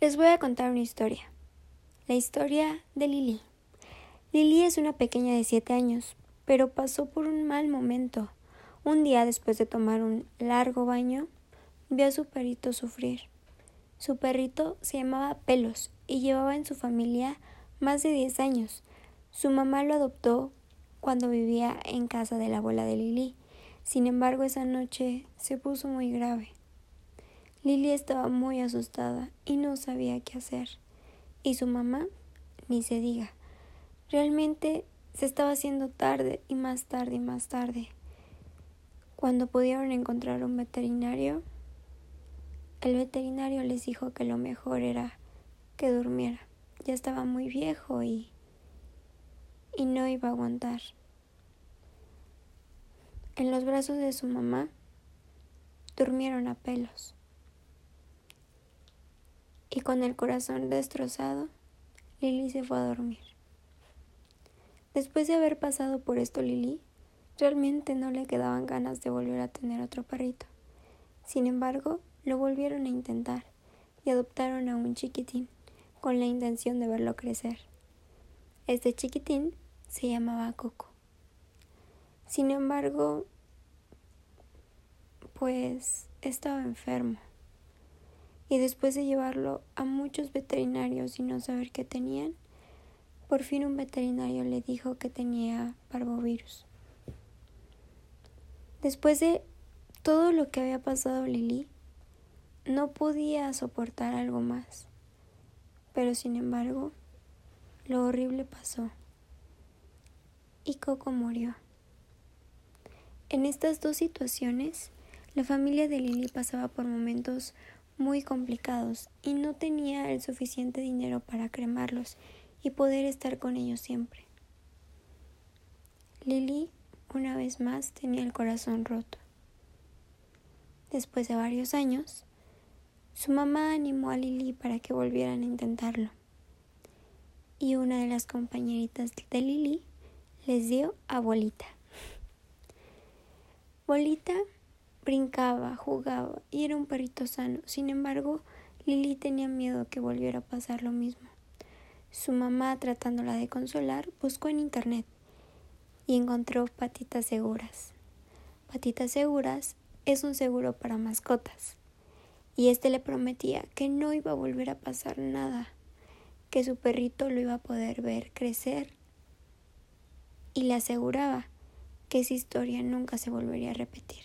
Les voy a contar una historia. La historia de Lili. Lili es una pequeña de siete años, pero pasó por un mal momento. Un día después de tomar un largo baño, vio a su perrito sufrir. Su perrito se llamaba Pelos y llevaba en su familia más de diez años. Su mamá lo adoptó cuando vivía en casa de la abuela de Lili. Sin embargo, esa noche se puso muy grave. Lili estaba muy asustada y no sabía qué hacer. Y su mamá, ni se diga. Realmente se estaba haciendo tarde y más tarde y más tarde. Cuando pudieron encontrar un veterinario, el veterinario les dijo que lo mejor era que durmiera. Ya estaba muy viejo y y no iba a aguantar. En los brazos de su mamá durmieron a pelos y con el corazón destrozado, Lily se fue a dormir. Después de haber pasado por esto, Lily realmente no le quedaban ganas de volver a tener otro perrito. Sin embargo, lo volvieron a intentar y adoptaron a un chiquitín con la intención de verlo crecer. Este chiquitín se llamaba Coco. Sin embargo, pues estaba enfermo y después de llevarlo a muchos veterinarios y no saber qué tenían, por fin un veterinario le dijo que tenía parvovirus. Después de todo lo que había pasado Lili, no podía soportar algo más. Pero sin embargo, lo horrible pasó. Y Coco murió. En estas dos situaciones, la familia de Lili pasaba por momentos muy complicados y no tenía el suficiente dinero para cremarlos y poder estar con ellos siempre. Lily, una vez más, tenía el corazón roto. Después de varios años, su mamá animó a Lily para que volvieran a intentarlo. Y una de las compañeritas de Lily les dio a Bolita. Bolita brincaba, jugaba y era un perrito sano. Sin embargo, Lily tenía miedo que volviera a pasar lo mismo. Su mamá, tratándola de consolar, buscó en internet y encontró patitas seguras. Patitas seguras es un seguro para mascotas. Y este le prometía que no iba a volver a pasar nada, que su perrito lo iba a poder ver crecer y le aseguraba que esa historia nunca se volvería a repetir.